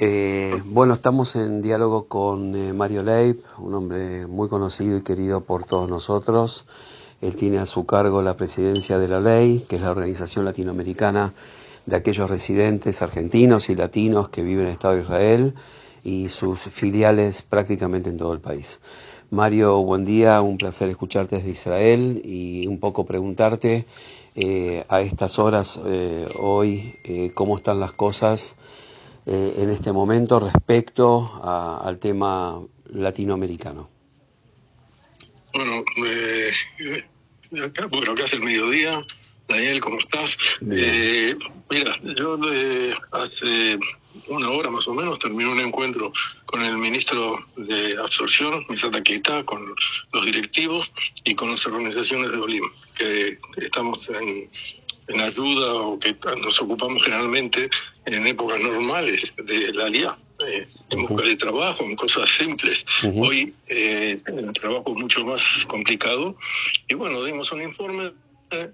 Eh, bueno, estamos en diálogo con eh, Mario Leib, un hombre muy conocido y querido por todos nosotros. Él tiene a su cargo la presidencia de la ley, que es la organización latinoamericana de aquellos residentes argentinos y latinos que viven en el Estado de Israel y sus filiales prácticamente en todo el país. Mario, buen día, un placer escucharte desde Israel y un poco preguntarte eh, a estas horas hoy cómo están las cosas eh, en este momento respecto a, al tema latinoamericano. Bueno, eh, acá, bueno, acá es el mediodía. Daniel, ¿cómo estás? Eh, mira, yo eh, hace una hora más o menos terminé un encuentro con el ministro de Absorción, Misata Keita, con los directivos y con las organizaciones de Olim, que estamos en, en ayuda o que nos ocupamos generalmente en épocas normales de la LIA. Eh, en busca de trabajo, en cosas simples. Uh -huh. Hoy eh, el trabajo es mucho más complicado y bueno, dimos un informe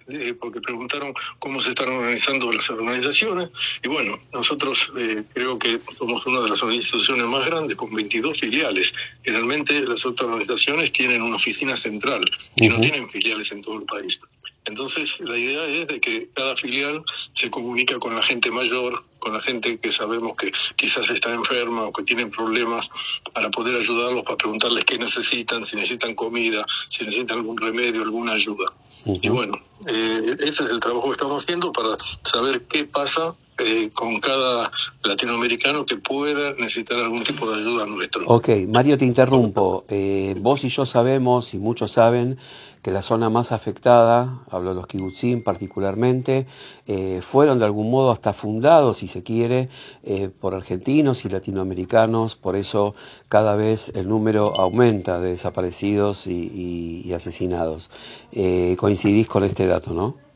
eh, porque preguntaron cómo se están organizando las organizaciones y bueno, nosotros eh, creo que somos una de las instituciones más grandes con 22 filiales. Generalmente las otras organizaciones tienen una oficina central y uh -huh. no tienen filiales en todo el país. Entonces, la idea es de que cada filial se comunica con la gente mayor, con la gente que sabemos que quizás está enferma o que tienen problemas, para poder ayudarlos, para preguntarles qué necesitan, si necesitan comida, si necesitan algún remedio, alguna ayuda. Uh -huh. Y bueno, eh, ese es el trabajo que estamos haciendo para saber qué pasa eh, con cada latinoamericano que pueda necesitar algún tipo de ayuda nuestro. Ok, Mario, te interrumpo. Eh, vos y yo sabemos, y muchos saben, que la zona más afectada, hablo de los kibutzim particularmente, eh, fueron de algún modo hasta fundados, si se quiere, eh, por argentinos y latinoamericanos, por eso cada vez el número aumenta de desaparecidos y, y, y asesinados. Eh, coincidís con este dato, ¿no?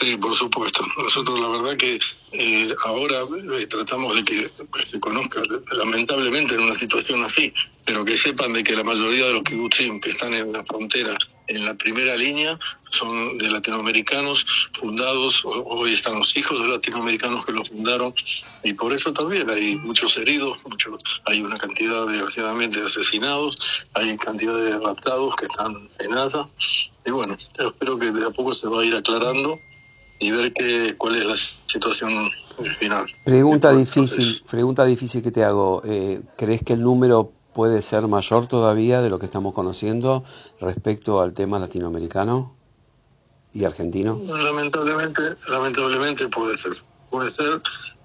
Sí, por supuesto. Nosotros la verdad que eh, ahora eh, tratamos de que pues, se conozca, lamentablemente en una situación así, pero que sepan de que la mayoría de los kibutzim que están en la frontera, en la primera línea, son de latinoamericanos fundados, hoy están los hijos de latinoamericanos que lo fundaron, y por eso también hay muchos heridos, muchos, hay una cantidad, desgraciadamente, de asesinados, hay cantidad de raptados que están en Asa, y bueno, espero que de a poco se va a ir aclarando y ver qué, cuál es la situación final. Pregunta difícil, pregunta difícil que te hago. Eh, ¿Crees que el número puede ser mayor todavía de lo que estamos conociendo respecto al tema latinoamericano y argentino? Lamentablemente, lamentablemente puede ser. Puede ser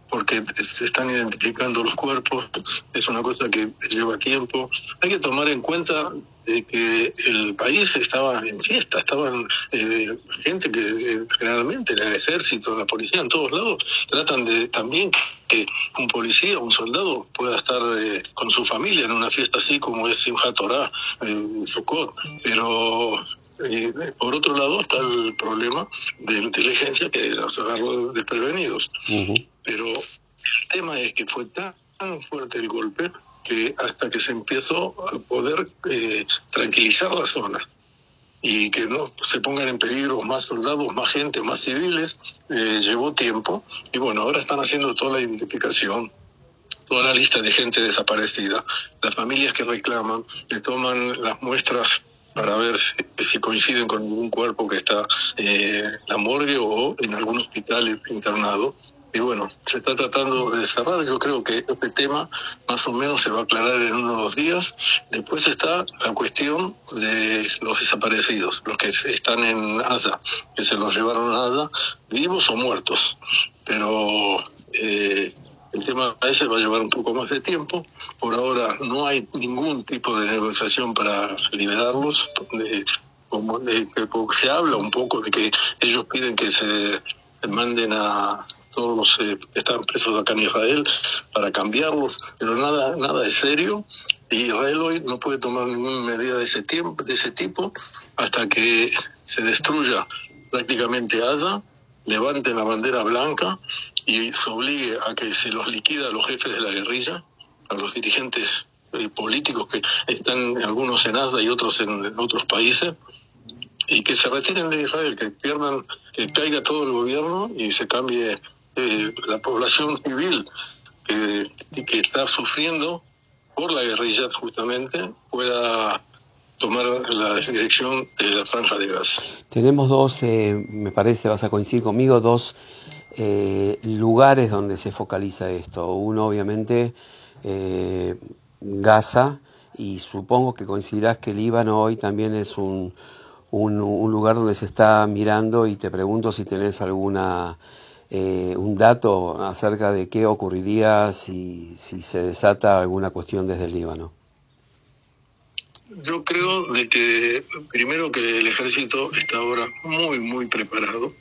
porque se están identificando los cuerpos, es una cosa que lleva tiempo. Hay que tomar en cuenta de que el país estaba en fiesta, estaban eh, gente que eh, generalmente en el ejército, la policía, en todos lados, tratan de también que un policía, un soldado pueda estar eh, con su familia en una fiesta así como es Simchat Torah, en Sukkot, pero eh, por otro lado está el problema de inteligencia que los agarró desprevenidos. Uh -huh. Pero el tema es que fue tan fuerte el golpe que hasta que se empezó a poder eh, tranquilizar la zona y que no se pongan en peligro más soldados, más gente, más civiles, eh, llevó tiempo. Y bueno, ahora están haciendo toda la identificación, toda la lista de gente desaparecida. Las familias que reclaman le toman las muestras para ver si, coinciden con algún cuerpo que está eh, en la morgue o en algún hospital internado. Y bueno, se está tratando de cerrar. Yo creo que este tema más o menos se va a aclarar en unos días. Después está la cuestión de los desaparecidos, los que están en Asa, que se los llevaron a Asa, vivos o muertos. Pero eh, el tema ese va a llevar un poco más de tiempo. Por ahora no hay ningún tipo de negociación para liberarlos. Como se habla un poco de que ellos piden que se manden a todos los eh, que están presos acá en Israel para cambiarlos, pero nada, nada de serio. Israel hoy no puede tomar ninguna medida de ese tiempo, de ese tipo, hasta que se destruya prácticamente Gaza, levanten la bandera blanca y se obligue a que se los liquida a los jefes de la guerrilla, a los dirigentes eh, políticos que están algunos en Gaza y otros en, otros países, y que se retiren de Israel, que pierdan, que caiga todo el gobierno y se cambie eh, la población civil que está sufriendo por la guerrilla justamente pueda tomar la dirección de la franja de gas. Tenemos dos, eh, me parece, vas a coincidir conmigo, dos eh, lugares donde se focaliza esto. Uno, obviamente, eh, Gaza, y supongo que coincidirás que Líbano hoy también es un, un, un lugar donde se está mirando y te pregunto si tenés alguna eh, un dato acerca de qué ocurriría si, si se desata alguna cuestión desde el Líbano. Yo creo de que primero que el ejército está ahora muy muy preparado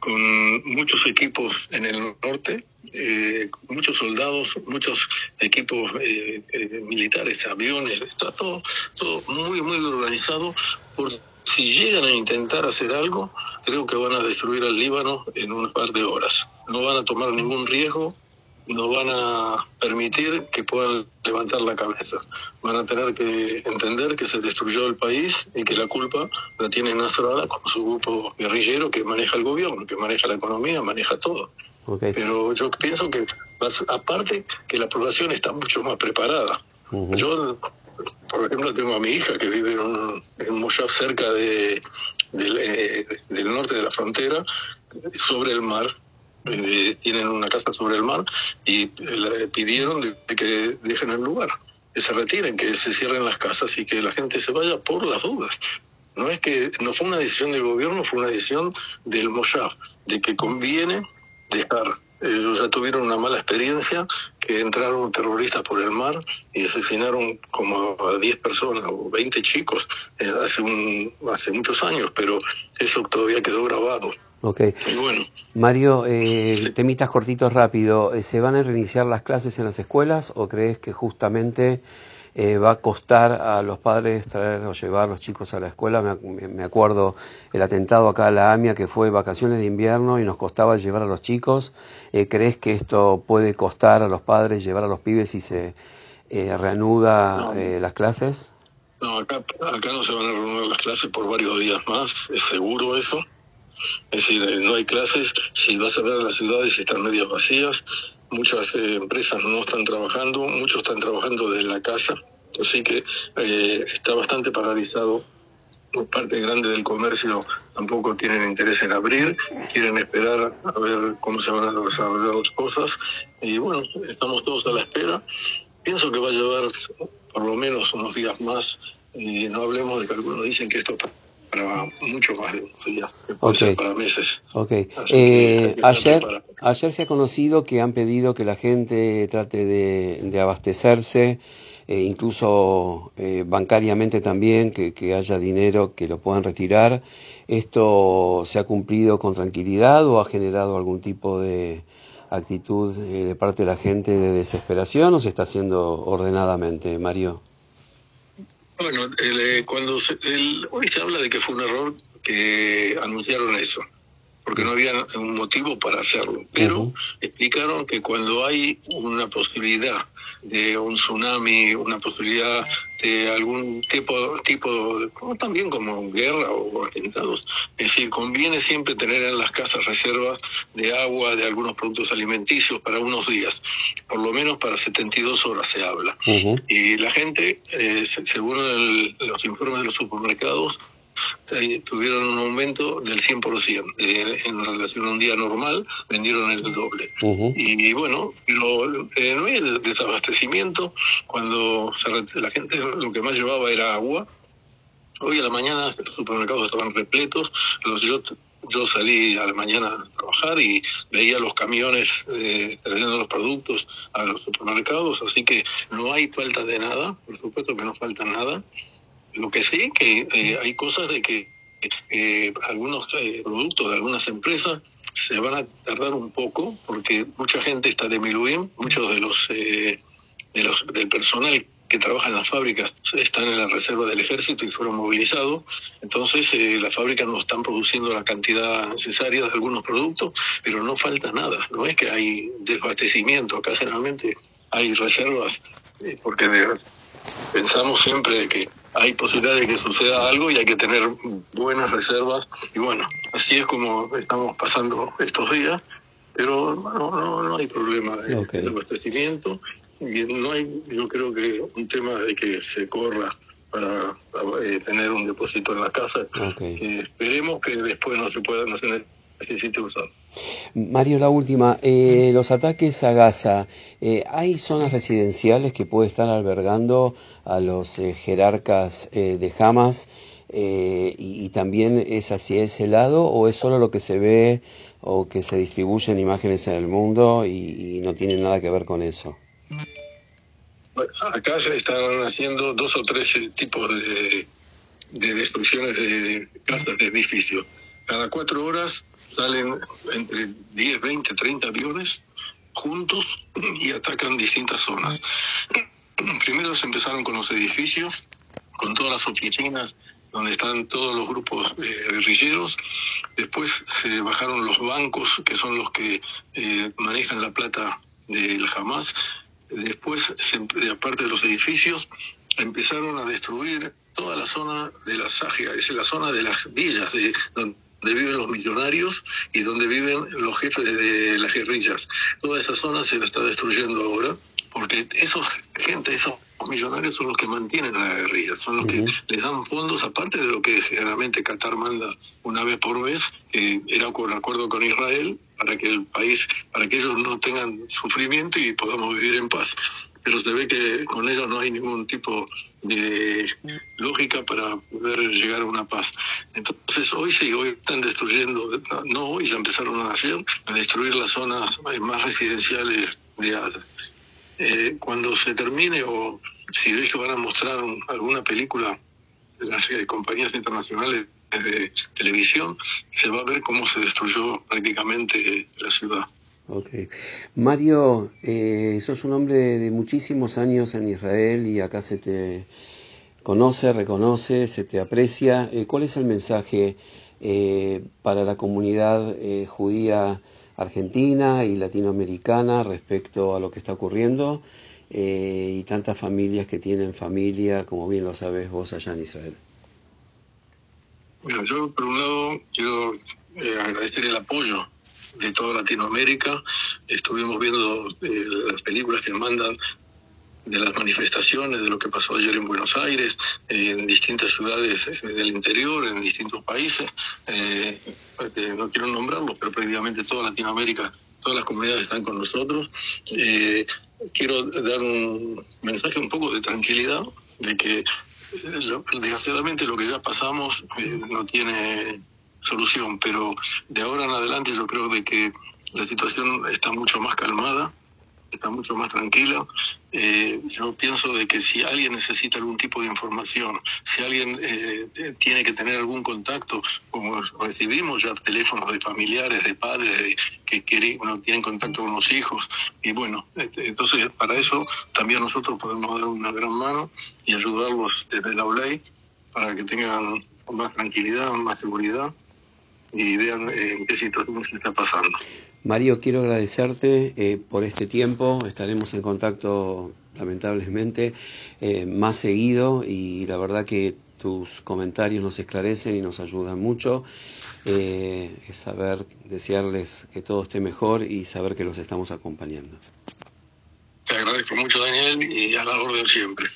con muchos equipos en el norte, eh, muchos soldados, muchos equipos eh, eh, militares, aviones, está todo, todo muy muy organizado por si llegan a intentar hacer algo, creo que van a destruir al Líbano en un par de horas. No van a tomar ningún riesgo, no van a permitir que puedan levantar la cabeza. Van a tener que entender que se destruyó el país y que la culpa la tiene Nasrallah con su grupo guerrillero que maneja el gobierno, que maneja la economía, maneja todo. Okay. Pero yo pienso que, aparte, que la población está mucho más preparada. Uh -huh. Yo por ejemplo, tengo a mi hija que vive en un, en un cerca de, de, eh, del norte de la frontera, sobre el mar. Eh, tienen una casa sobre el mar y le pidieron de, de que dejen el lugar, que se retiren, que se cierren las casas y que la gente se vaya por las dudas. No es que no fue una decisión del gobierno, fue una decisión del Moshav, de que conviene dejar ellos ya tuvieron una mala experiencia, que entraron terroristas por el mar y asesinaron como a 10 personas o 20 chicos eh, hace, un, hace muchos años, pero eso todavía quedó grabado. Ok. Y bueno. Mario, eh, temitas cortitos rápido. ¿Se van a reiniciar las clases en las escuelas o crees que justamente eh, va a costar a los padres traer o llevar a los chicos a la escuela. Me, me, acuerdo el atentado acá a la AMIA que fue vacaciones de invierno y nos costaba llevar a los chicos. Eh, ¿Crees que esto puede costar a los padres llevar a los pibes si se eh, reanuda no. las clases? No, acá, acá no se van a reanudar las clases por varios días más, es seguro eso. Es decir, no hay clases, si vas a ver las ciudades están medias vacías, muchas eh, empresas no están trabajando, muchos están trabajando desde la casa, así que eh, está bastante paralizado. Por parte grande del comercio tampoco tienen interés en abrir, quieren esperar a ver cómo se van a desarrollar las cosas y bueno, estamos todos a la espera. Pienso que va a llevar por lo menos unos días más y no hablemos de que algunos dicen que esto para mucho más de días, okay. para meses. Okay. Eh, ayer, ayer se ha conocido que han pedido que la gente trate de, de abastecerse, eh, incluso eh, bancariamente también, que, que, haya dinero que lo puedan retirar. ¿Esto se ha cumplido con tranquilidad o ha generado algún tipo de actitud eh, de parte de la gente de desesperación o se está haciendo ordenadamente, Mario? Bueno, el, eh, cuando se, el, hoy se habla de que fue un error que anunciaron eso, porque no había un motivo para hacerlo, pero uh -huh. explicaron que cuando hay una posibilidad de un tsunami, una posibilidad de algún tipo, tipo como también como guerra o atentados, es decir, conviene siempre tener en las casas reservas de agua, de algunos productos alimenticios para unos días, por lo menos para 72 horas se habla. Uh -huh. Y la gente, eh, según el, los informes de los supermercados, eh, tuvieron un aumento del 100%. Eh, en relación a un día normal, vendieron el doble. Uh -huh. Y bueno, lo, eh, no hay el desabastecimiento. Cuando se, la gente lo que más llevaba era agua. Hoy a la mañana los supermercados estaban repletos. Los, yo, yo salí a la mañana a trabajar y veía los camiones eh, trayendo los productos a los supermercados, así que no hay falta de nada, por supuesto que no falta nada. Lo que sí que eh, hay cosas de que eh, algunos eh, productos de algunas empresas se van a tardar un poco porque mucha gente está de Miluim, muchos de los, de los del personal que trabaja en las fábricas están en la reserva del ejército y fueron movilizados. Entonces, eh, las fábricas no están produciendo la cantidad necesaria de algunos productos, pero no falta nada. No es que hay desabastecimiento. Acá generalmente hay reservas, eh, porque de, pensamos siempre de que hay posibilidad de que suceda algo y hay que tener buenas reservas. Y bueno, así es como estamos pasando estos días. pero no, no, no hay problema de, de abastecimiento y no hay, yo creo que un tema de que se corra para, eh, tener un depósito en la casa. que esperemos que después no se pueda, no se Mario, la última. Eh, los ataques a Gaza, eh, ¿hay zonas residenciales que puede estar albergando a los eh, jerarcas eh, de Hamas? Y, y, también es hacia ese lado o es solo lo que se ve o que se distribuyen imágenes en el mundo y, y no tiene nada que ver con eso? Acá se están haciendo dos o tres tipos de, de destrucciones de casas, de edificios. Cada cuatro horas salen entre 10, 20, 30 aviones juntos y atacan distintas zonas. Primero se empezaron con los edificios, con todas las oficinas donde están todos los grupos eh, guerrilleros. Después se bajaron los bancos, que son los que eh, manejan la plata del Hamas. Después, se, aparte de los edificios, empezaron a destruir toda la zona de la Sagia, es la zona de las villas, de donde viven los millonarios y donde viven los jefes de las guerrillas. Toda esa zona se la está destruyendo ahora, porque esos gente, esos millonarios son los que mantienen a la guerrilla, son los uh -huh. que les dan fondos, aparte de lo que generalmente Qatar manda una vez por mes, que era con acuerdo con Israel, para que el país, para que ellos no tengan sufrimiento y podamos vivir en paz. Pero se ve que con ellos no hay ningún tipo de lógica para poder llegar a una paz. Entonces hoy sí, hoy están destruyendo, no hoy, ya empezaron a hacer, a destruir las zonas más residenciales de eh, cuando se termine o si ves que van a mostrar un, alguna película de las eh, compañías internacionales de televisión, se va a ver cómo se destruyó prácticamente la ciudad. Ok. Mario, eh, sos un hombre de muchísimos años en Israel y acá se te conoce, reconoce, se te aprecia. Eh, ¿Cuál es el mensaje eh, para la comunidad eh, judía argentina y latinoamericana respecto a lo que está ocurriendo eh, y tantas familias que tienen familia, como bien lo sabes vos allá en Israel? Bueno, yo por un lado quiero agradecer el apoyo de toda Latinoamérica. Estuvimos viendo eh, las películas que mandan de las manifestaciones, de lo que pasó ayer en Buenos Aires, eh, en distintas ciudades eh, del interior, en distintos países. No quiero nombrarlos, pero previamente toda Latinoamérica, todas las comunidades están con nosotros. Quiero dar un mensaje un poco de tranquilidad, de que desgraciadamente lo que ya pasamos no tiene solución, pero de ahora en adelante yo creo de que la situación está mucho más calmada, está mucho más tranquila. Eh, yo pienso de que si alguien necesita algún tipo de información, si alguien eh, tiene que tener algún contacto, como recibimos ya teléfonos de familiares, de padres de, que quieren, bueno, tienen contacto con los hijos, y bueno, este, entonces para eso también nosotros podemos dar una gran mano y ayudarlos desde la ley para que tengan más tranquilidad, más seguridad y vean en qué situación se está pasando. Mario, quiero agradecerte eh, por este tiempo. Estaremos en contacto, lamentablemente, eh, más seguido y la verdad que tus comentarios nos esclarecen y nos ayudan mucho. Eh, es saber, desearles que todo esté mejor y saber que los estamos acompañando. Te agradezco mucho, Daniel, y a la orden siempre.